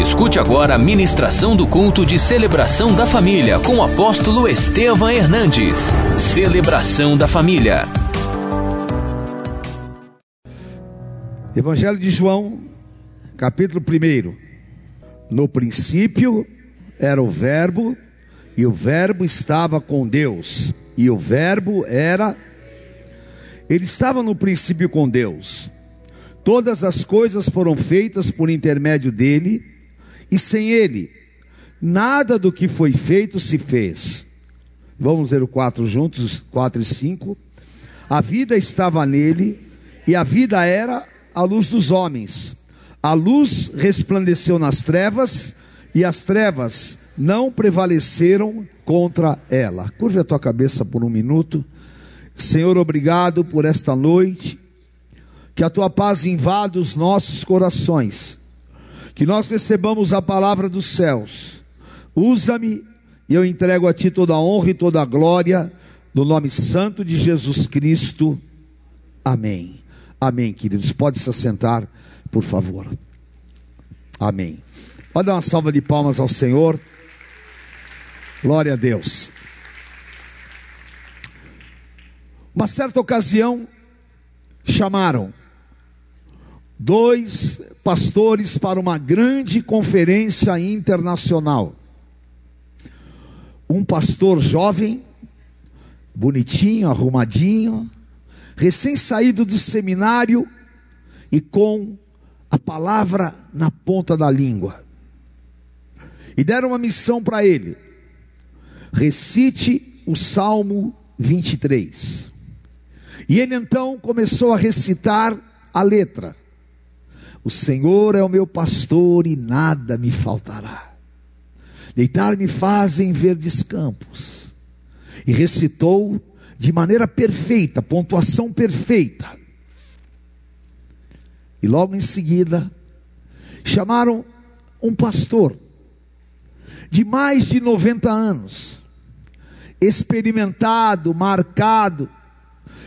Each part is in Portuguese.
Escute agora a ministração do culto de celebração da família com o apóstolo Estevam Hernandes. Celebração da família. Evangelho de João, capítulo 1. No princípio era o Verbo, e o Verbo estava com Deus, e o Verbo era. Ele estava no princípio com Deus. Todas as coisas foram feitas por intermédio dele, e sem ele, nada do que foi feito se fez. Vamos ler o 4 juntos, 4 e 5. A vida estava nele, e a vida era a luz dos homens. A luz resplandeceu nas trevas, e as trevas não prevaleceram contra ela. Curve a tua cabeça por um minuto. Senhor, obrigado por esta noite. Que a tua paz invada os nossos corações. Que nós recebamos a palavra dos céus. Usa-me e eu entrego a ti toda a honra e toda a glória, no nome santo de Jesus Cristo. Amém. Amém, queridos. Pode se assentar, por favor. Amém. Pode dar uma salva de palmas ao Senhor. Glória a Deus. Uma certa ocasião, chamaram dois pastores para uma grande conferência internacional. Um pastor jovem, bonitinho, arrumadinho, recém-saído do seminário e com a palavra na ponta da língua. E deram uma missão para ele: recite o Salmo 23. E ele então começou a recitar a letra: O Senhor é o meu pastor e nada me faltará. Deitar-me faz em verdes campos. E recitou de maneira perfeita, pontuação perfeita. E logo em seguida, chamaram um pastor de mais de 90 anos, experimentado, marcado,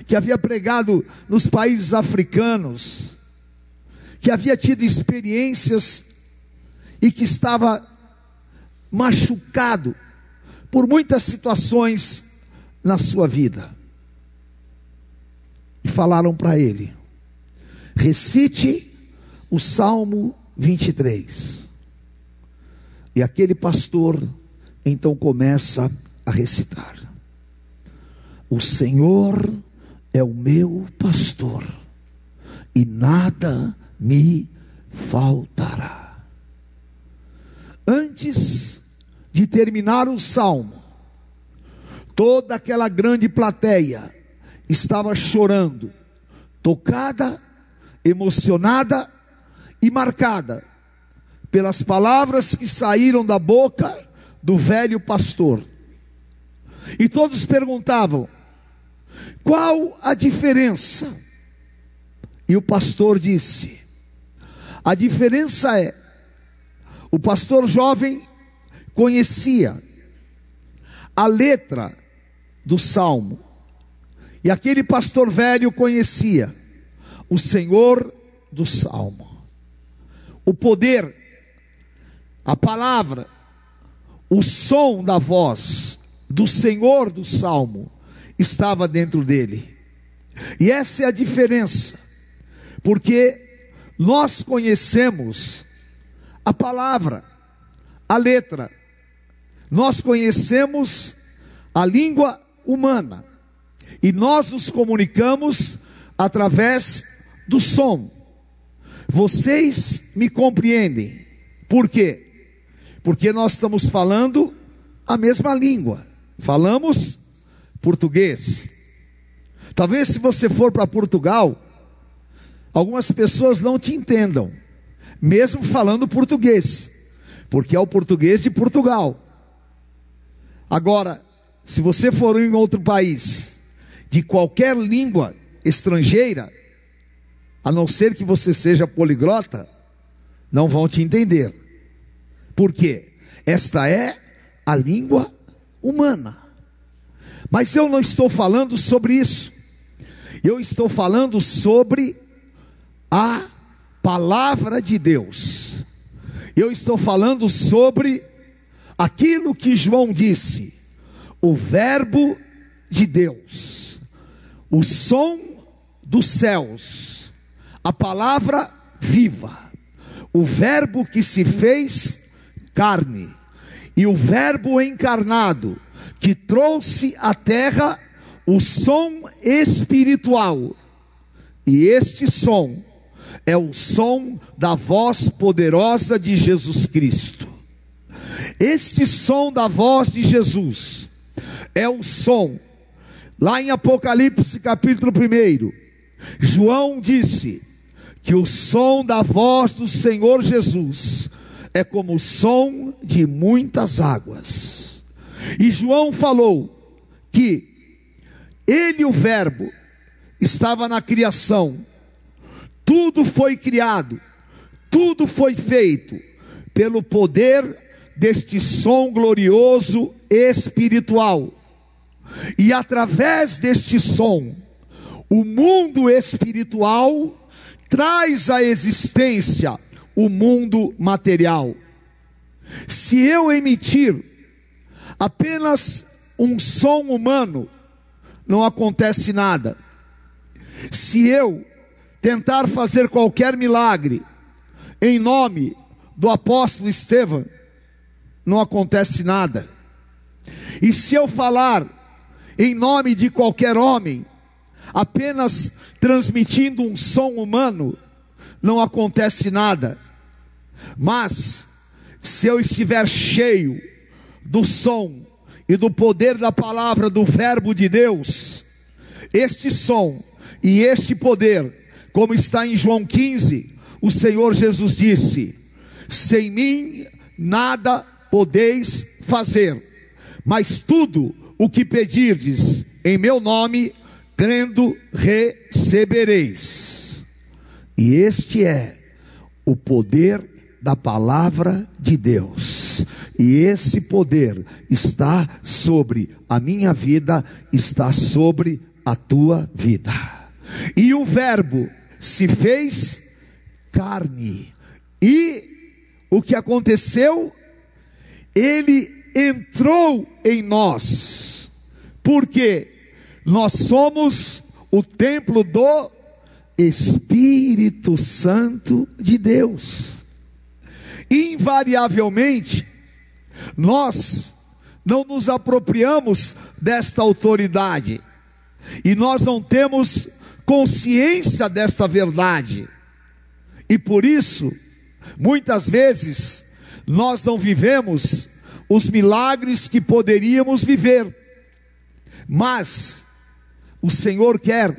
que havia pregado nos países africanos, que havia tido experiências e que estava machucado por muitas situações na sua vida. E falaram para ele: recite o Salmo 23. E aquele pastor então começa a recitar: O Senhor é o meu pastor, e nada me faltará. Antes de terminar o salmo, toda aquela grande plateia estava chorando, tocada, emocionada e marcada pelas palavras que saíram da boca do velho pastor. E todos perguntavam: qual a diferença? E o pastor disse: a diferença é, o pastor jovem conhecia a letra do salmo, e aquele pastor velho conhecia o Senhor do salmo, o poder, a palavra, o som da voz do Senhor do salmo estava dentro dele. E essa é a diferença, porque nós conhecemos a palavra, a letra, nós conhecemos a língua humana e nós nos comunicamos através do som. Vocês me compreendem, por quê? Porque nós estamos falando a mesma língua, falamos português. Talvez se você for para Portugal, algumas pessoas não te entendam, mesmo falando português, porque é o português de Portugal. Agora, se você for em outro país, de qualquer língua estrangeira, a não ser que você seja poliglota, não vão te entender. Por quê? Esta é a língua humana. Mas eu não estou falando sobre isso. Eu estou falando sobre a palavra de Deus. Eu estou falando sobre aquilo que João disse, o Verbo de Deus, o som dos céus, a palavra viva, o Verbo que se fez carne, e o Verbo encarnado, que trouxe à terra o som espiritual, e este som é o som da voz poderosa de Jesus Cristo. Este som da voz de Jesus é o som, lá em Apocalipse capítulo 1, João disse que o som da voz do Senhor Jesus é como o som de muitas águas. E João falou que ele, o Verbo, estava na criação, tudo foi criado, tudo foi feito pelo poder deste som glorioso espiritual. E através deste som, o mundo espiritual traz à existência o mundo material. Se eu emitir apenas um som humano, não acontece nada. Se eu tentar fazer qualquer milagre em nome do apóstolo Estevão, não acontece nada. E se eu falar em nome de qualquer homem, apenas transmitindo um som humano, não acontece nada. Mas, se eu estiver cheio do som e do poder da palavra do Verbo de Deus, este som e este poder, como está em João 15, o Senhor Jesus disse: Sem mim nada podeis fazer, mas tudo o que pedirdes em meu nome, crendo, recebereis. E este é o poder da palavra de Deus. E esse poder está sobre a minha vida, está sobre a tua vida. E o Verbo se fez carne. E o que aconteceu? Ele entrou em nós. Porque nós somos o templo do Espírito Santo de Deus invariavelmente, nós não nos apropriamos desta autoridade, e nós não temos consciência desta verdade, e por isso, muitas vezes, nós não vivemos os milagres que poderíamos viver, mas o Senhor quer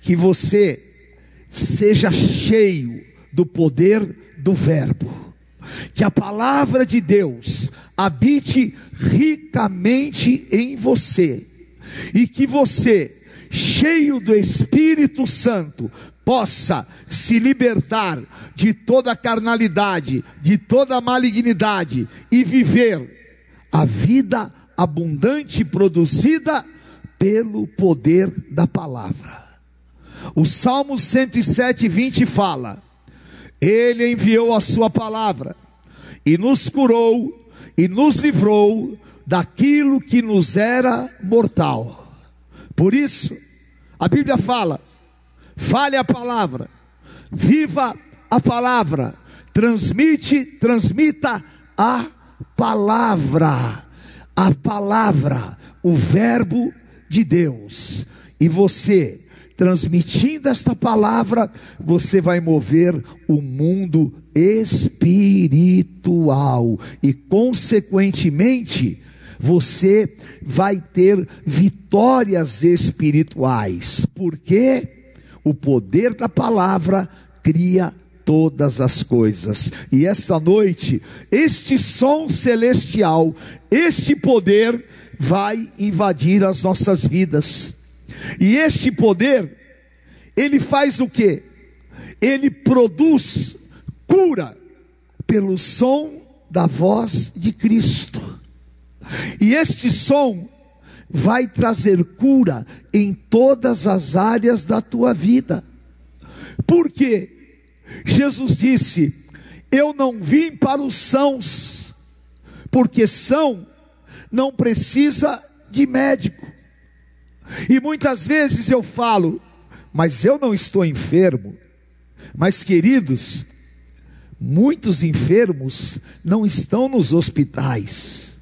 que você seja cheio do poder do Verbo. Que a palavra de Deus habite ricamente em você. E que você, cheio do Espírito Santo, possa se libertar de toda carnalidade, de toda malignidade e viver a vida abundante produzida pelo poder da palavra. O Salmo 107, 20 fala: ele enviou a sua palavra e nos curou e nos livrou daquilo que nos era mortal. Por isso, a Bíblia fala: fale a palavra, viva a palavra, transmite, transmita a palavra, a palavra, o verbo de Deus. E você transmitindo esta palavra, você vai mover o mundo espiritual e, consequentemente, você vai ter vitórias espirituais, porque o poder da palavra cria todas as coisas. E esta noite, este som celestial, este poder vai invadir as nossas vidas. E este poder, ele faz o que? Ele produz cura pelo som da voz de Cristo. E este som vai trazer cura em todas as áreas da tua vida. Porque Jesus disse: Eu não vim para os sãos, porque são não precisa de médico. E muitas vezes eu falo, mas eu não estou enfermo. Mas queridos, muitos enfermos não estão nos hospitais.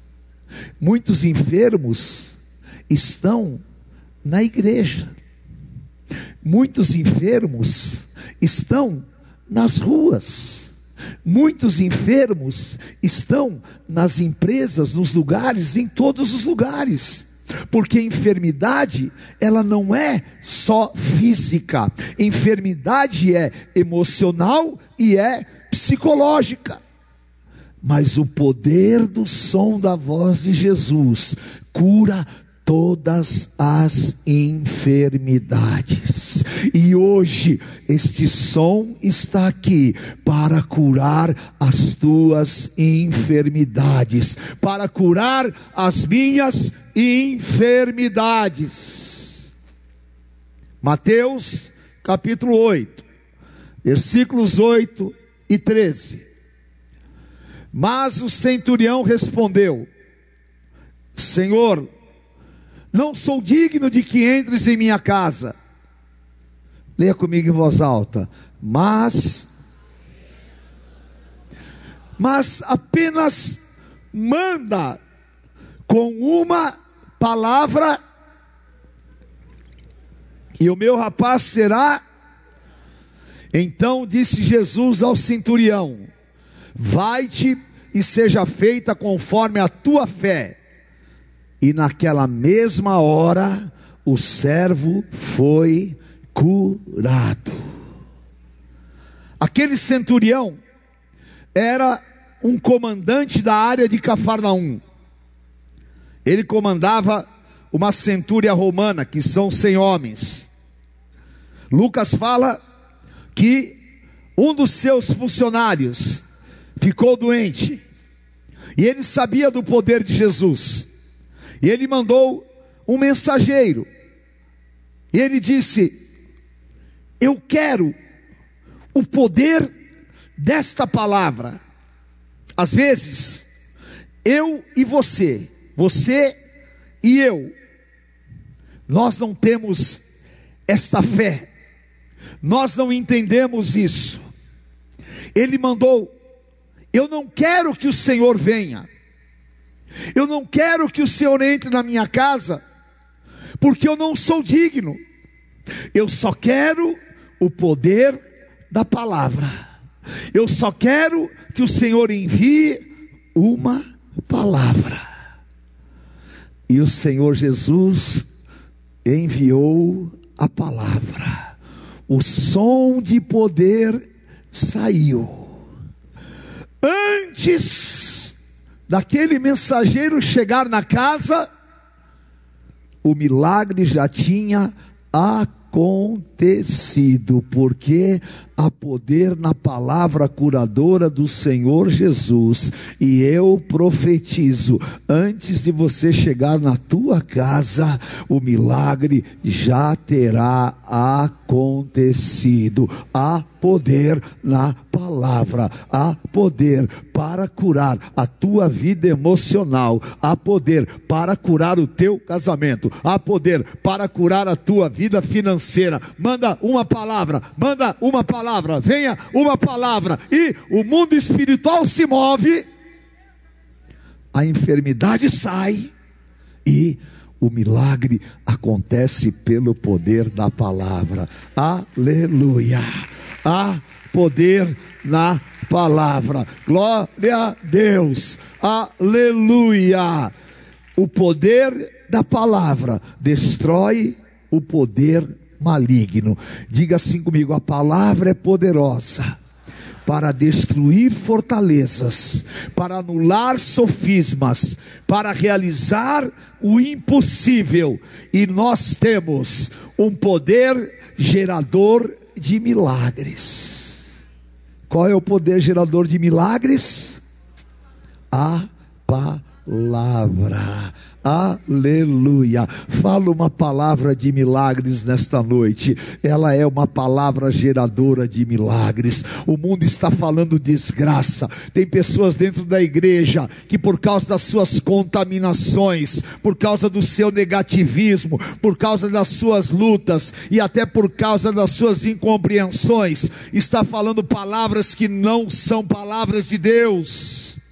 Muitos enfermos estão na igreja. Muitos enfermos estão nas ruas. Muitos enfermos estão nas empresas, nos lugares, em todos os lugares. Porque enfermidade, ela não é só física, enfermidade é emocional e é psicológica. Mas o poder do som da voz de Jesus cura todas as enfermidades. E hoje este som está aqui para curar as tuas enfermidades, para curar as minhas enfermidades. Mateus capítulo 8, versículos 8 e 13. Mas o centurião respondeu: Senhor, não sou digno de que entres em minha casa. Leia comigo em voz alta. Mas, mas apenas manda com uma palavra, e o meu rapaz será. Então disse Jesus ao centurião: Vai-te e seja feita conforme a tua fé. E naquela mesma hora, o servo foi curado. Aquele centurião era um comandante da área de Cafarnaum. Ele comandava uma centúria romana, que são cem homens. Lucas fala que um dos seus funcionários ficou doente, e ele sabia do poder de Jesus. E ele mandou um mensageiro. E ele disse: Eu quero o poder desta palavra. Às vezes, eu e você, você e eu, nós não temos esta fé, nós não entendemos isso. Ele mandou: Eu não quero que o Senhor venha, eu não quero que o Senhor entre na minha casa, porque eu não sou digno. Eu só quero o poder da palavra. Eu só quero que o Senhor envie uma palavra. E o Senhor Jesus enviou a palavra. O som de poder saiu. Antes daquele mensageiro chegar na casa, o milagre já tinha acontecido, porque há poder na palavra curadora do Senhor Jesus, e eu profetizo: antes de você chegar na tua casa, o milagre já terá acontecido. Há poder na palavra, há poder para curar a tua vida emocional, há poder para curar o teu casamento, há poder para curar a tua vida financeira. Manda uma palavra, manda uma palavra, venha uma palavra, e o mundo espiritual se move, a enfermidade sai e o milagre acontece pelo poder da palavra. Aleluia há poder na palavra. Glória a Deus. Aleluia. O poder da palavra destrói o poder maligno. Diga assim comigo: a palavra é poderosa para destruir fortalezas, para anular sofismas, para realizar o impossível. E nós temos um poder gerador de milagres. Qual é o poder gerador de milagres? A palavra. Aleluia. Fala uma palavra de milagres nesta noite. Ela é uma palavra geradora de milagres. O mundo está falando desgraça. Tem pessoas dentro da igreja que, por causa das suas contaminações, por causa do seu negativismo, por causa das suas lutas e até por causa das suas incompreensões, está falando palavras que não são palavras de Deus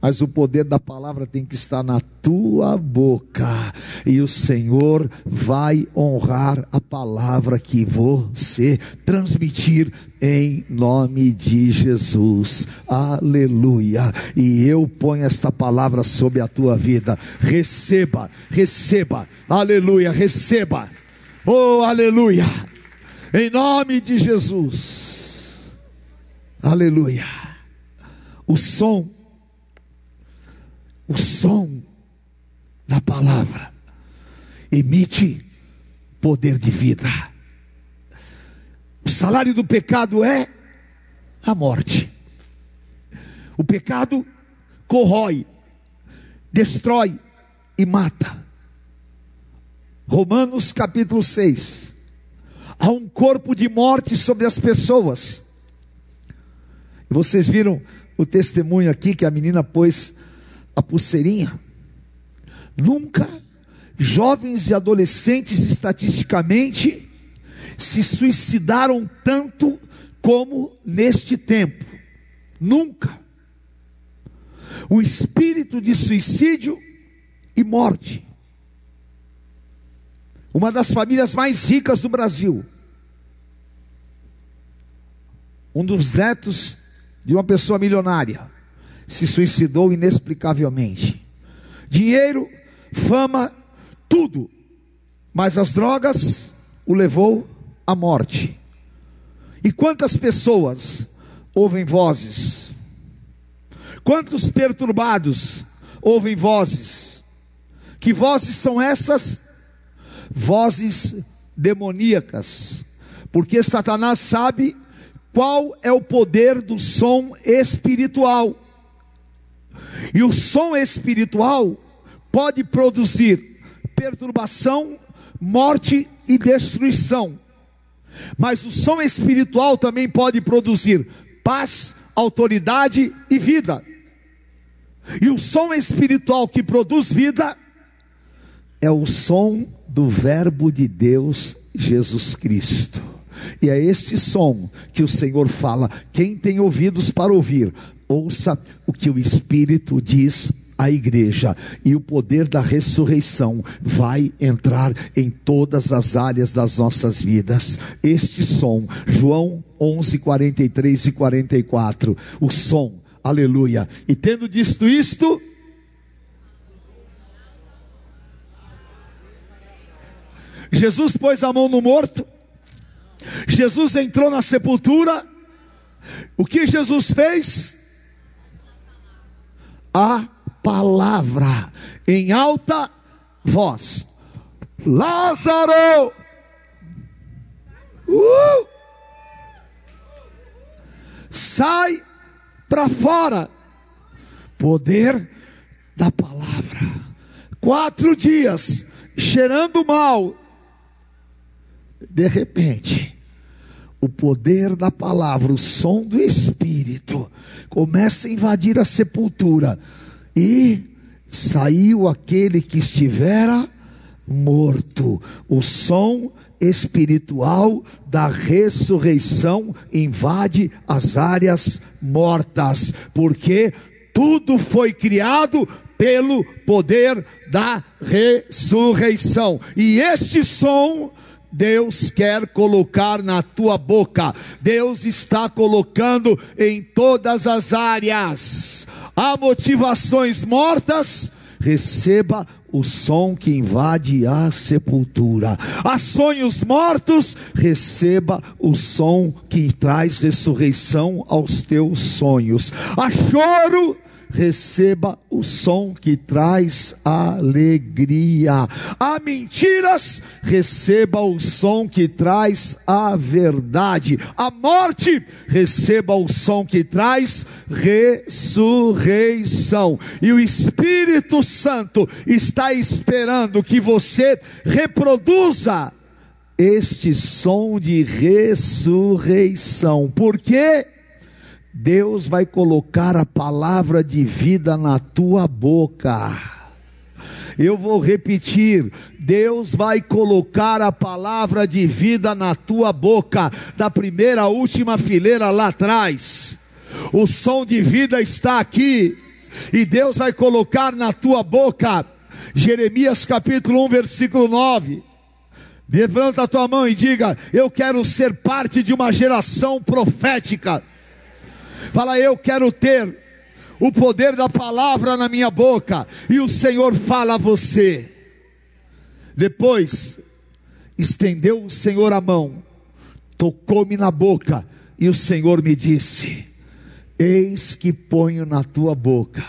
mas o poder da palavra tem que estar na tua boca, e o Senhor vai honrar a palavra que você transmitir em nome de Jesus, aleluia. E eu ponho esta palavra sobre a tua vida, receba, receba, aleluia, receba, oh, aleluia, em nome de Jesus, aleluia. O som o som da palavra emite poder de vida. O salário do pecado é a morte. O pecado corrói, destrói e mata. Romanos capítulo 6. Há um corpo de morte sobre as pessoas. Vocês viram o testemunho aqui que a menina pôs a pulseirinha. Nunca jovens e adolescentes estatisticamente se suicidaram tanto como neste tempo. Nunca. O espírito de suicídio e morte. Uma das famílias mais ricas do Brasil. Um dos netos de uma pessoa milionária se suicidou inexplicavelmente. Dinheiro, fama, tudo. Mas as drogas o levou à morte. E quantas pessoas ouvem vozes? Quantos perturbados ouvem vozes? Que vozes são essas? Vozes demoníacas. Porque Satanás sabe qual é o poder do som espiritual. E o som espiritual pode produzir perturbação, morte e destruição. Mas o som espiritual também pode produzir paz, autoridade e vida. E o som espiritual que produz vida é o som do Verbo de Deus, Jesus Cristo. E é este som que o Senhor fala: quem tem ouvidos para ouvir, ouça o que o Espírito diz à igreja, e o poder da ressurreição vai entrar em todas as áreas das nossas vidas. Este som, João 11, 43 e 44, o som, aleluia. E tendo dito isto, Jesus pôs a mão no morto, Jesus entrou na sepultura, o que Jesus fez? A palavra em alta voz. Lázaro! Uh! Sai para fora. Poder da palavra. Quatro dias cheirando mal. De repente, o poder da palavra, o som do Espírito, começa a invadir a sepultura, e saiu aquele que estivera morto. O som espiritual da ressurreição invade as áreas mortas, porque tudo foi criado pelo poder da ressurreição. E este som Deus quer colocar na tua boca, Deus está colocando em todas as áreas. Há motivações mortas, receba o som que invade a sepultura. A sonhos mortos, receba o som que traz ressurreição aos teus sonhos. A choro, receba o som que traz alegria. Há mentiras, receba o som que traz a verdade. A morte, receba o som que traz ressurreição. E o Espírito Santo está esperando que você reproduza este som de ressurreição. Por quê? Deus vai colocar a palavra de vida na tua boca. Eu vou repetir: Deus vai colocar a palavra de vida na tua boca, da primeira à última fileira lá atrás. O som de vida está aqui, e Deus vai colocar na tua boca, Jeremias capítulo 1, versículo 9. Levanta a tua mão e diga: Eu quero ser parte de uma geração profética Fala, eu quero ter o poder da palavra na minha boca, e o Senhor fala a você. Depois, estendeu o Senhor a mão, tocou-me na boca, e o Senhor me disse: Eis que ponho na tua boca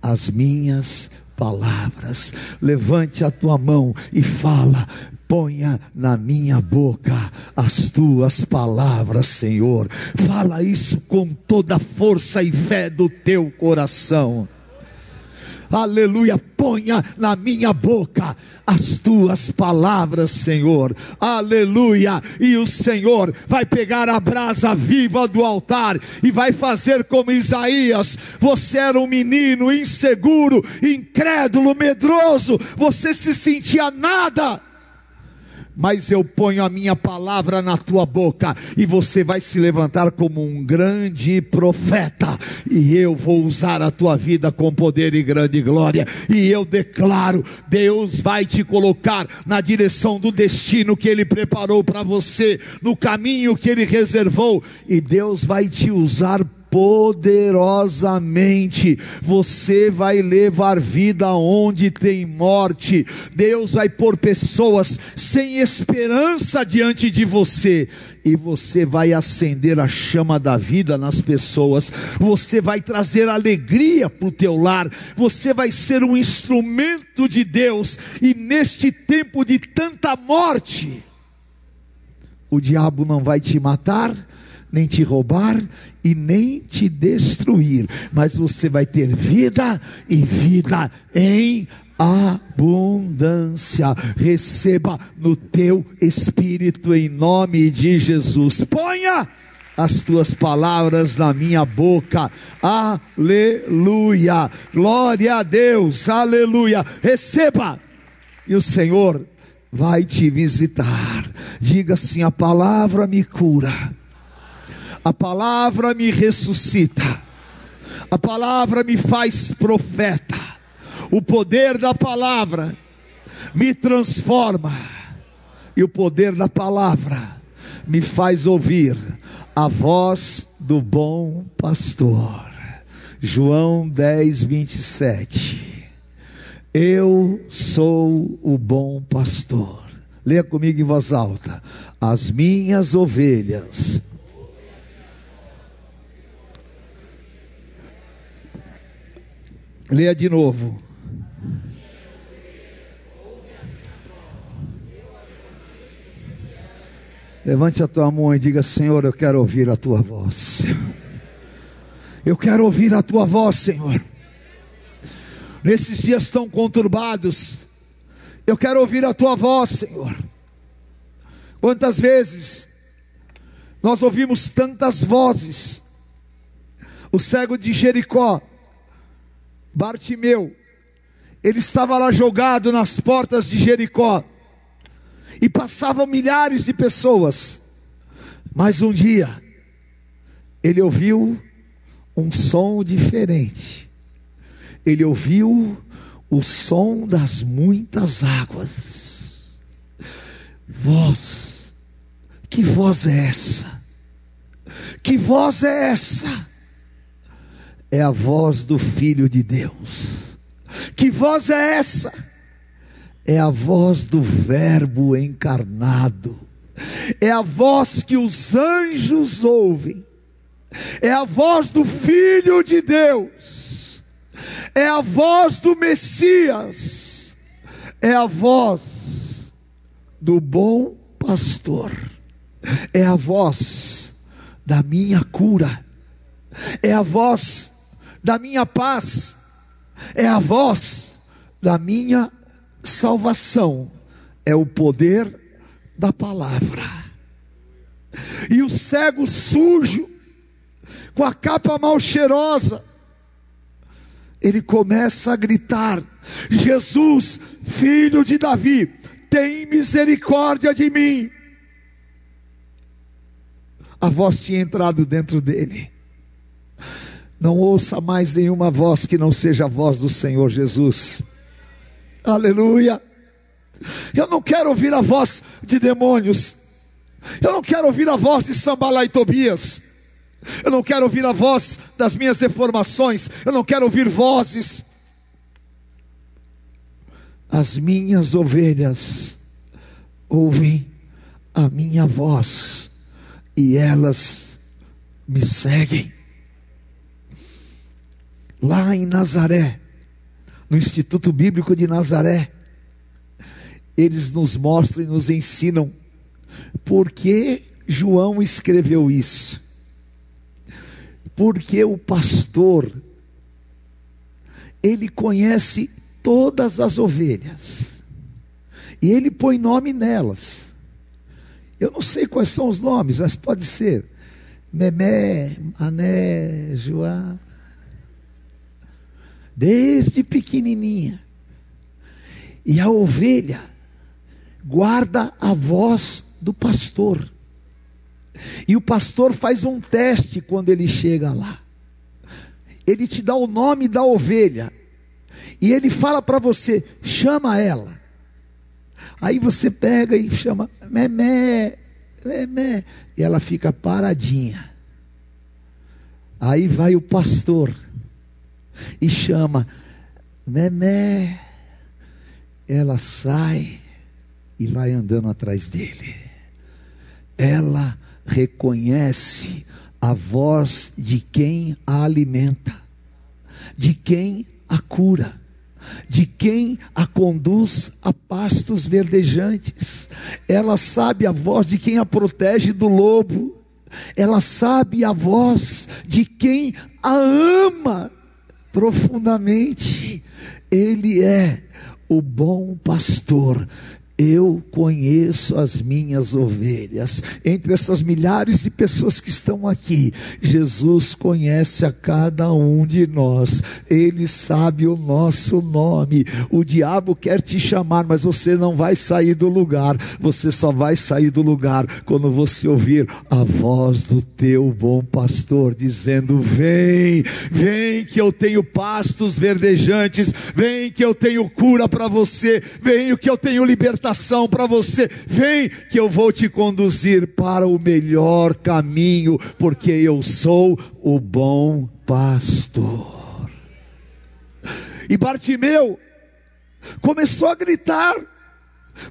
as minhas palavras. Levante a tua mão e fala: Ponha na minha boca as tuas palavras, Senhor. Fala isso com toda a força e fé do teu coração. Aleluia, ponha na minha boca as tuas palavras, Senhor. Aleluia. E o Senhor vai pegar a brasa viva do altar e vai fazer como Isaías. Você era um menino inseguro, incrédulo, medroso, você se sentia nada mas eu ponho a minha palavra na tua boca e você vai se levantar como um grande profeta. E eu vou usar a tua vida com poder e grande glória. E eu declaro, Deus vai te colocar na direção do destino que ele preparou para você, no caminho que ele reservou. E Deus vai te usar poderosamente. Você vai levar vida onde tem morte. Deus vai pôr pessoas sem esperança diante de você. E você vai acender a chama da vida nas pessoas. Você vai trazer alegria para o teu lar. Você vai ser um instrumento de Deus. E neste tempo de tanta morte, o diabo não vai te matar nem te roubar e nem te destruir, mas você vai ter vida e vida em abundância. Receba no teu espírito em nome de Jesus. Ponha as tuas palavras na minha boca. Aleluia. Glória a Deus. Aleluia. Receba. E o Senhor vai te visitar. Diga assim: a palavra me cura a palavra me ressuscita. A palavra me faz profeta. O poder da palavra me transforma. E o poder da palavra me faz ouvir a voz do bom pastor. João 10, 27. Eu sou o bom pastor. Leia comigo em voz alta. As minhas ovelhas Leia de novo. Levante a tua mão e diga: Senhor, eu quero ouvir a tua voz. Eu quero ouvir a tua voz, Senhor. Nesses dias tão conturbados, eu quero ouvir a tua voz, Senhor. Quantas vezes nós ouvimos tantas vozes? O cego de Jericó Bartimeu, ele estava lá jogado nas portas de Jericó, e passavam milhares de pessoas, mas um dia, ele ouviu um som diferente, ele ouviu o som das muitas águas, voz, que voz é essa? Que voz é essa? É a voz do Filho de Deus. Que voz é essa? é a voz do Verbo encarnado, é a voz que os anjos ouvem, é a voz do Filho de Deus, é a voz do Messias, é a voz do bom pastor, é a voz da minha cura, é a voz da minha paz, é a voz da minha salvação é o poder da palavra. E o cego sujo, com a capa mal cheirosa, ele começa a gritar: Jesus, filho de Davi, tem misericórdia de mim. A voz tinha entrado dentro dele. Não ouça mais nenhuma voz que não seja a voz do Senhor Jesus. Aleluia. Eu não quero ouvir a voz de demônios. Eu não quero ouvir a voz de Sambalá e Tobias. Eu não quero ouvir a voz das minhas deformações. Eu não quero ouvir vozes. As minhas ovelhas ouvem a minha voz e elas me seguem. Lá em Nazaré, no Instituto Bíblico de Nazaré, eles nos mostram e nos ensinam por que João escreveu isso. Porque o pastor, ele conhece todas as ovelhas, e ele põe nome nelas. Eu não sei quais são os nomes, mas pode ser Memé, Mané, João, desde pequenininha. E a ovelha guarda a voz do pastor. E o pastor faz um teste quando ele chega lá. Ele te dá o nome da ovelha. E ele fala para você: chama ela. Aí você pega e chama, memé, memé. E ela fica paradinha. Aí vai o pastor e chama Memé. Ela sai e vai andando atrás dele. Ela reconhece a voz de quem a alimenta, de quem a cura, de quem a conduz a pastos verdejantes. Ela sabe a voz de quem a protege do lobo. Ela sabe a voz de quem a ama profundamente. Ele é o bom pastor eu conheço as minhas ovelhas. Entre essas milhares de pessoas que estão aqui, Jesus conhece a cada um de nós. Ele sabe o nosso nome. O diabo quer te chamar, mas você não vai sair do lugar. Você só vai sair do lugar quando você ouvir a voz do teu bom pastor dizendo: Vem, vem que eu tenho pastos verdejantes. Vem que eu tenho cura para você. Vem que eu tenho libertação orientação para você. Vem que eu vou te conduzir para o melhor caminho, porque eu sou o bom pastor. E Bartimeu começou a gritar,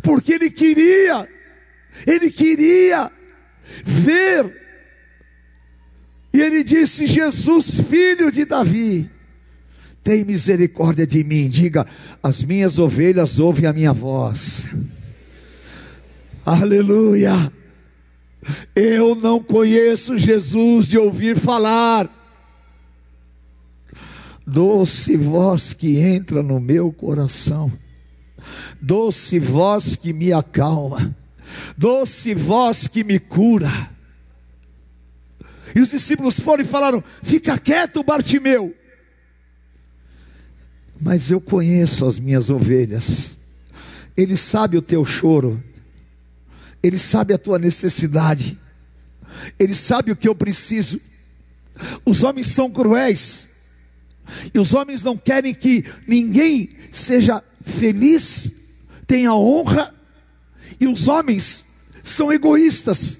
porque ele queria, ele queria ver. E ele disse: Jesus, filho de Davi, tem misericórdia de mim. Diga: as minhas ovelhas ouvem a minha voz. Aleluia. Eu não conheço Jesus de ouvir falar. Doce voz que entra no meu coração, doce voz que me acalma, doce voz que me cura. E os discípulos foram e falaram: Fica quieto, Bartimeu mas eu conheço as minhas ovelhas. Ele sabe o teu choro, ele sabe a tua necessidade, ele sabe o que eu preciso. Os homens são cruéis, e os homens não querem que ninguém seja feliz, tenha honra, e os homens são egoístas.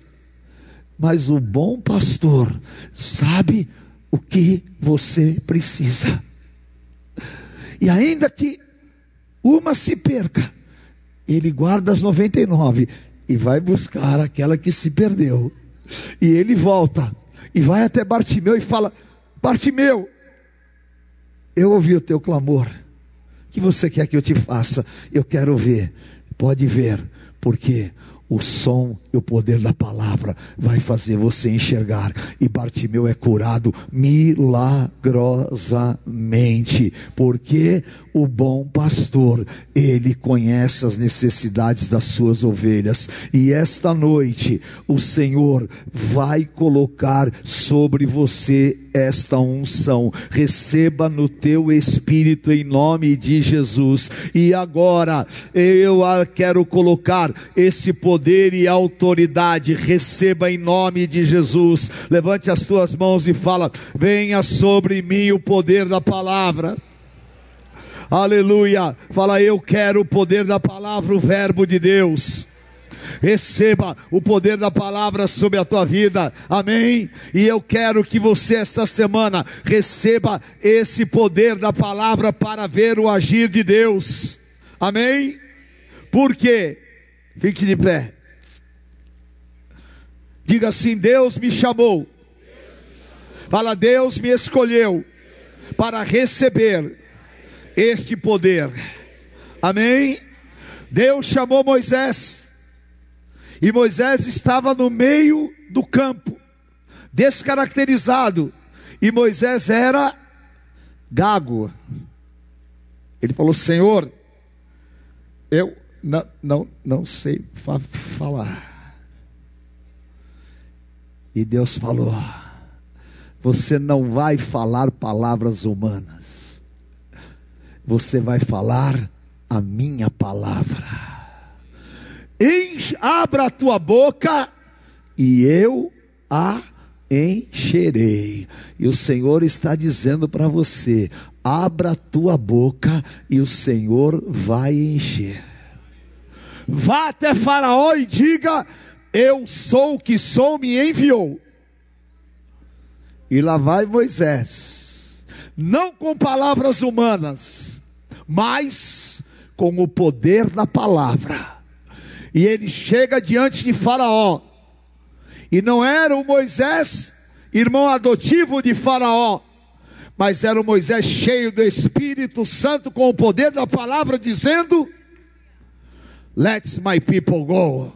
Mas o bom pastor sabe o que você precisa. E ainda que uma se perca, ele guarda as 99 e vai buscar aquela que se perdeu. E ele volta e vai até Bartimeu e fala: Bartimeu, eu ouvi o teu clamor. O que você quer que eu te faça? Eu quero ver. Pode ver, porque o som e o poder da palavra vai fazer você enxergar. E Bartimeu é curado milagrosamente, porque o bom pastor, ele conhece as necessidades das suas ovelhas. E esta noite, o Senhor vai colocar sobre você esta unção. Receba no teu espírito em nome de Jesus. E agora, eu quero colocar esse poder e autoridade. Receba em nome de Jesus. Levante as tuas mãos e fala: Venha sobre mim o poder da palavra. Aleluia. Fala, eu quero o poder da palavra, o verbo de Deus. Receba o poder da palavra sobre a tua vida, amém? E eu quero que você, esta semana, receba esse poder da palavra para ver o agir de Deus, amém? Por quê? Fique de pé, diga assim: Deus me chamou, fala, Deus me escolheu para receber este poder. Amém? Deus chamou Moisés. E Moisés estava no meio do campo, descaracterizado. E Moisés era gago. Ele falou: Senhor, eu não, não, não sei fa falar. E Deus falou: Você não vai falar palavras humanas você vai falar a minha palavra. Enche, abra a tua boca e eu a encherei. E o Senhor está dizendo para você: abra a tua boca e o Senhor vai encher. Vá até Faraó e diga: Eu sou o que sou, me enviou. E lá vai Moisés, não com palavras humanas, mas com o poder da palavra. E ele chega diante de Faraó. E não era o Moisés, irmão adotivo de Faraó, mas era o Moisés cheio do Espírito Santo com o poder da palavra, dizendo: Let my people go.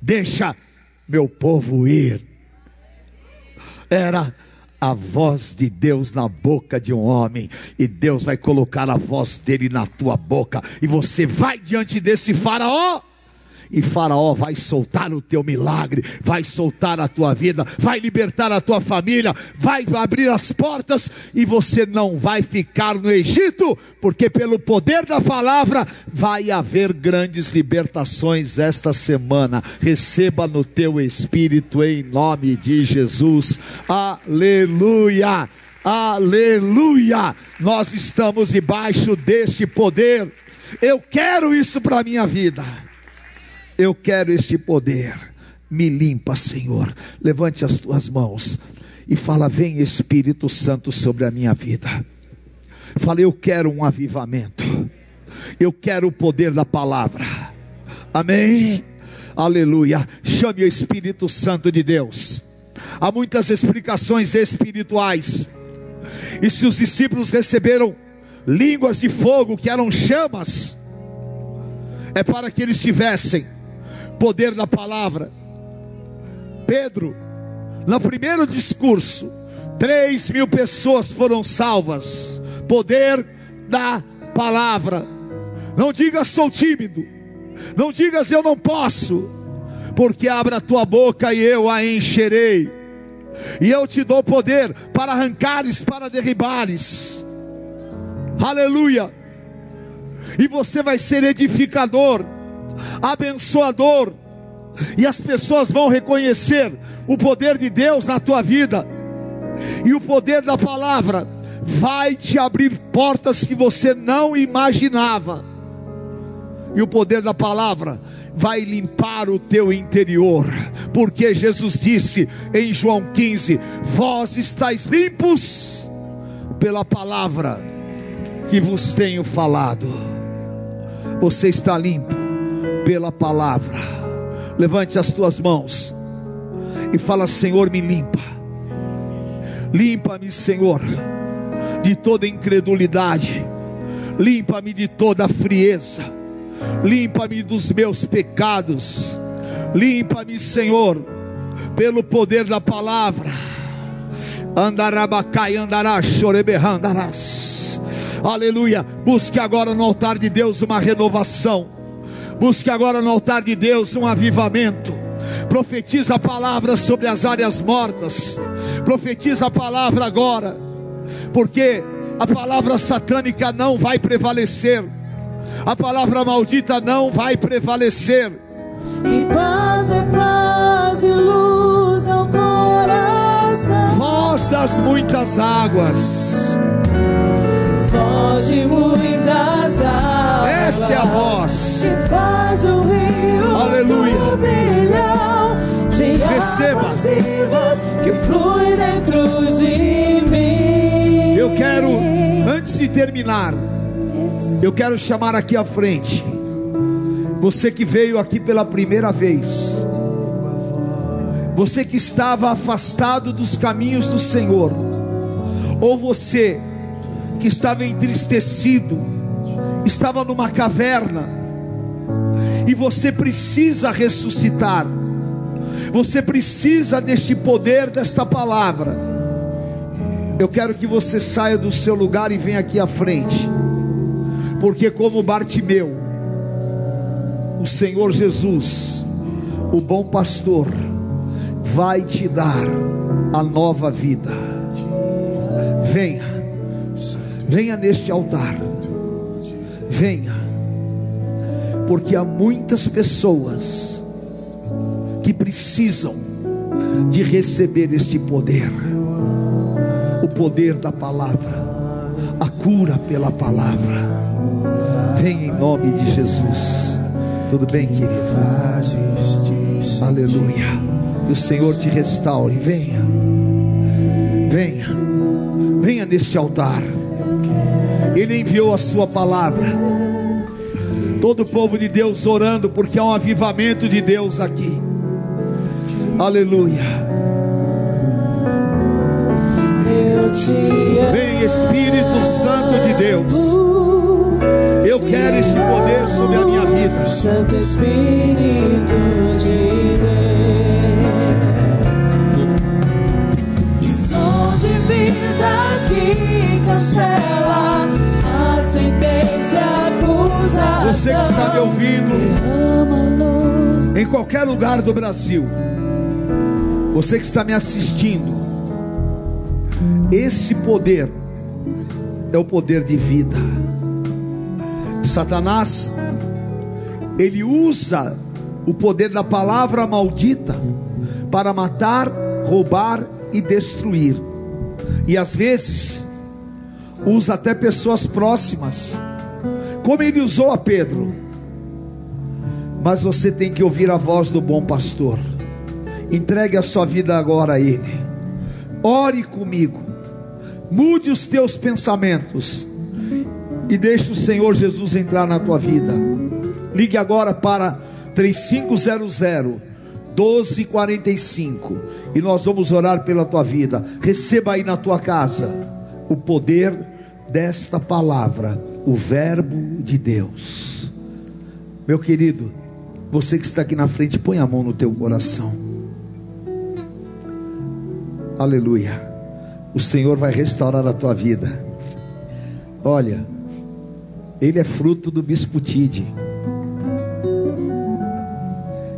Deixa meu povo ir. Era a voz de Deus na boca de um homem, e Deus vai colocar a voz dele na tua boca, e você vai diante desse Faraó e Faraó vai soltar o teu milagre, vai soltar a tua vida, vai libertar a tua família, vai abrir as portas e você não vai ficar no Egito, porque pelo poder da palavra vai haver grandes libertações esta semana. Receba no teu espírito em nome de Jesus. Aleluia! Aleluia! Nós estamos debaixo deste poder. Eu quero isso para minha vida. Eu quero este poder. Me limpa, Senhor. Levante as tuas mãos e fala: Vem Espírito Santo sobre a minha vida. Fala: Eu quero um avivamento. Eu quero o poder da palavra. Amém. Aleluia. Chame o Espírito Santo de Deus. Há muitas explicações espirituais. E se os discípulos receberam línguas de fogo que eram chamas, é para que eles tivessem poder da palavra. Pedro, no primeiro discurso, três mil pessoas foram salvas. Poder da palavra. Não digas sou tímido. Não digas eu não posso. Porque abra a tua boca e eu a encherei. E eu te dou poder para arrancares, para derribares. Aleluia. E você vai ser edificador abençoador, e as pessoas vão reconhecer o poder de Deus na tua vida, e o poder da palavra vai te abrir portas que você não imaginava, e o poder da palavra vai limpar o teu interior, porque Jesus disse em João 15: Vós estáis limpos pela palavra que vos tenho falado. Você está limpo pela palavra. Levante as tuas mãos e fala: Senhor, me limpa. Limpa-me, Senhor, de toda incredulidade. Limpa-me de toda frieza. Limpa-me dos meus pecados. Limpa-me, Senhor, pelo poder da palavra. Andarabacai, andará, choreberrandarás. Aleluia. Busque agora no altar de Deus uma renovação. Busque agora no altar de Deus um avivamento. Profetiza a palavra sobre as áreas mortas. Profetiza a palavra agora. Porque a palavra satânica não vai prevalecer. A palavra maldita não vai prevalecer. E paz é paz e luz ao coração. Voz das muitas águas. Voz de muitas águas. Essa é a voz. Aleluia. Receba. que flui dentro de mim. Eu quero, antes de terminar, eu quero chamar aqui à frente. Você que veio aqui pela primeira vez. Você que estava afastado dos caminhos do Senhor. Ou você que estava entristecido, estava numa caverna, e você precisa ressuscitar. Você precisa deste poder desta palavra. Eu quero que você saia do seu lugar e venha aqui à frente. Porque como Bartimeu, o Senhor Jesus, o bom pastor, vai te dar a nova vida. Venha. Venha neste altar. Venha. Porque há muitas pessoas que precisam de receber este poder. O poder da palavra, a cura pela palavra. Venha em nome de Jesus. Tudo bem, querido? Aleluia. Que o Senhor te restaure. Venha. Venha. Venha neste altar. Ele enviou a sua palavra. Todo o povo de Deus orando, porque há um avivamento de Deus aqui. Aleluia. Vem Espírito Santo de Deus. Eu quero este poder sobre a minha vida. Santo Espírito de Deus, Você que está me ouvindo em qualquer lugar do Brasil, você que está me assistindo, esse poder é o poder de vida. Satanás, ele usa o poder da palavra maldita para matar, roubar e destruir. E às vezes usa até pessoas próximas, como ele usou a Pedro. Mas você tem que ouvir a voz do bom pastor. Entregue a sua vida agora a ele. Ore comigo. Mude os teus pensamentos e deixe o Senhor Jesus entrar na tua vida. Ligue agora para 3500 1245 e nós vamos orar pela tua vida. Receba aí na tua casa o poder desta palavra, o verbo de Deus. Meu querido, você que está aqui na frente, põe a mão no teu coração. Aleluia. O Senhor vai restaurar a tua vida. Olha, ele é fruto do bispo Tide.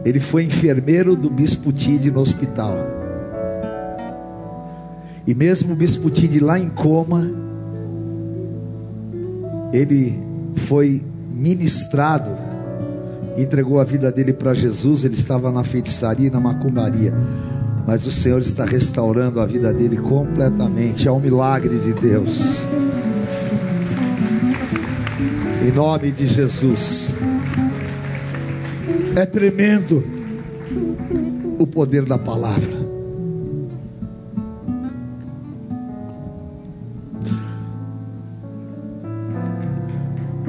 Ele foi enfermeiro do bispo Tide no hospital. E mesmo o bispo Tide lá em coma, ele foi ministrado, entregou a vida dele para Jesus. Ele estava na feitiçaria na macumbaria, mas o Senhor está restaurando a vida dele completamente. É um milagre de Deus. Em nome de Jesus. É tremendo o poder da palavra.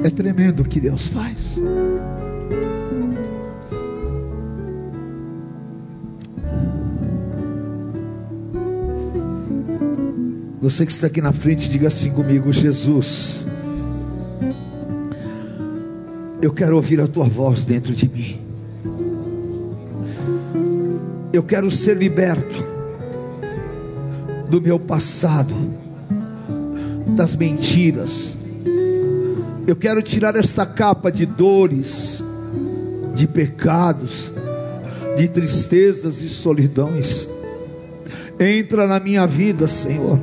É tremendo o que Deus faz. Você que está aqui na frente, diga assim comigo: Jesus, eu quero ouvir a tua voz dentro de mim. Eu quero ser liberto do meu passado, das mentiras. Eu quero tirar esta capa de dores, de pecados, de tristezas e solidões. Entra na minha vida, Senhor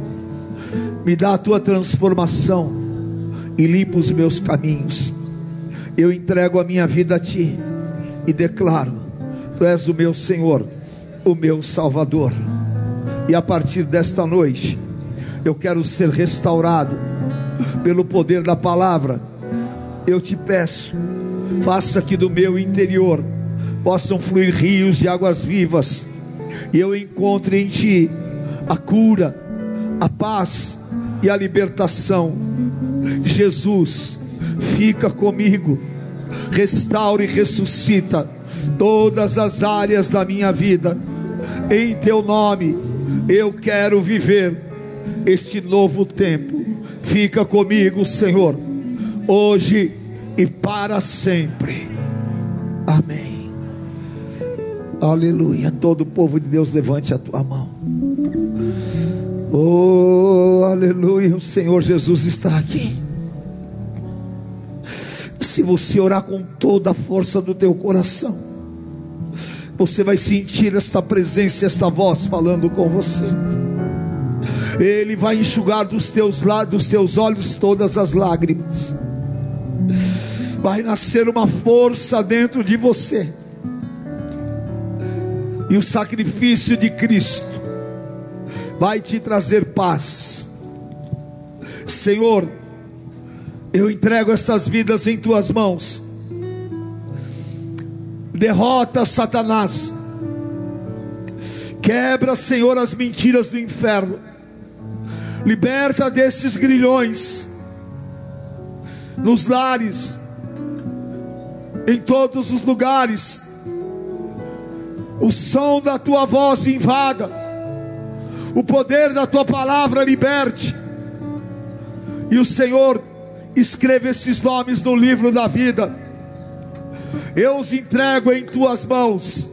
me dá a tua transformação e limpa os meus caminhos. Eu entrego a minha vida a ti e declaro: Tu és o meu Senhor, o meu Salvador. E a partir desta noite, eu quero ser restaurado pelo poder da palavra. Eu te peço, faça que do meu interior possam fluir rios de águas vivas, e eu encontre em ti a cura, a paz e a libertação. Jesus, fica comigo, restaura e ressuscita todas as áreas da minha vida. Em teu nome, eu quero viver este novo tempo. Fica comigo, Senhor, hoje e para sempre. Amém. Aleluia. Todo o povo de Deus, levante a tua mão. Oh, aleluia, o Senhor Jesus está aqui. Se você orar com toda a força do teu coração, você vai sentir esta presença, esta voz falando com você. Ele vai enxugar dos teus, dos teus olhos todas as lágrimas. Vai nascer uma força dentro de você. E o sacrifício de Cristo vai te trazer paz. Senhor, eu entrego estas vidas em tuas mãos. Derrota Satanás. Quebra, Senhor, as mentiras do inferno. Liberta desses grilhões nos lares, em todos os lugares. O som da tua voz invada o poder da tua palavra liberte. E o Senhor escreve esses nomes no livro da vida. Eu os entrego em tuas mãos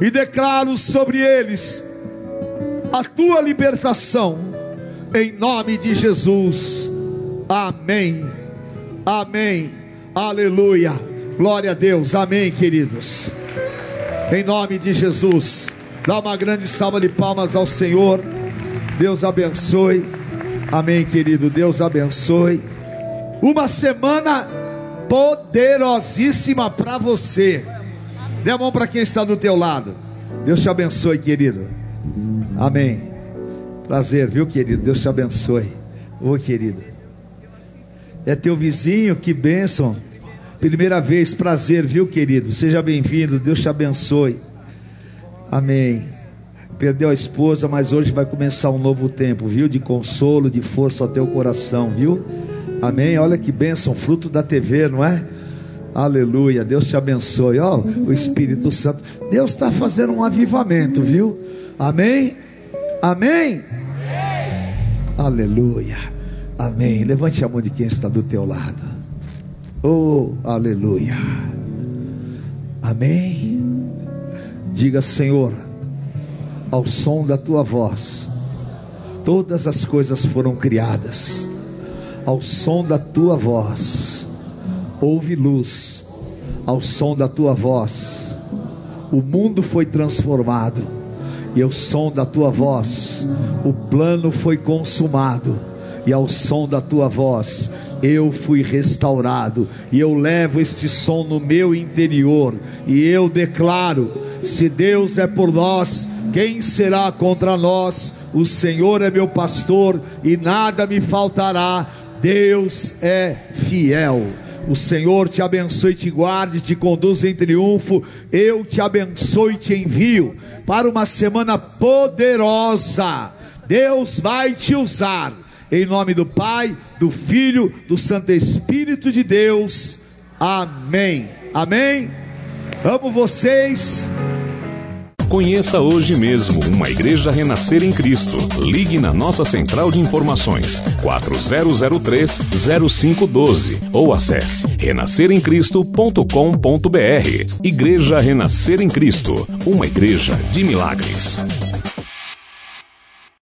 e declaro sobre eles a tua libertação, em nome de Jesus. Amém. Amém. Aleluia. Glória a Deus. Amém, queridos. Em nome de Jesus. Dá uma grande salva de palmas ao Senhor. Deus abençoe. Amém, querido. Deus abençoe. Uma semana poderosíssima para você. Dê a mão para quem está do teu lado. Deus te abençoe, querido. Amém. Prazer, viu, querido? Deus te abençoe. Ô, querido. É teu vizinho, que bênção. Primeira vez, prazer, viu, querido? Seja bem-vindo. Deus te abençoe. Amém. Perdeu a esposa, mas hoje vai começar um novo tempo, viu? De consolo, de força ao teu coração, viu? Amém. Olha que bênção, fruto da TV, não é? Aleluia. Deus te abençoe. Ó, oh, o Espírito Santo. Deus está fazendo um avivamento, viu? Amém. Amém. Aleluia. Amém. Levante a mão de quem está do teu lado. Oh, aleluia. Amém. Diga, Senhor, ao som da tua voz, todas as coisas foram criadas. Ao som da tua voz, houve luz. Ao som da tua voz, o mundo foi transformado. E ao som da tua voz, o plano foi consumado. E ao som da tua voz, eu fui restaurado. E eu levo este som no meu interior. E eu declaro se Deus é por nós, quem será contra nós? O Senhor é meu pastor e nada me faltará. Deus é fiel. O Senhor te abençoe, te guarde, te conduz em triunfo. Eu te abençoe e te envio para uma semana poderosa. Deus vai te usar. Em nome do Pai, do Filho, do Santo Espírito de Deus. Amém. Amém. Amo vocês. Conheça hoje mesmo uma igreja renascer em Cristo. Ligue na nossa central de informações 4003-0512 ou acesse renasceremcristo.com.br. Igreja Renascer em Cristo, uma igreja de milagres.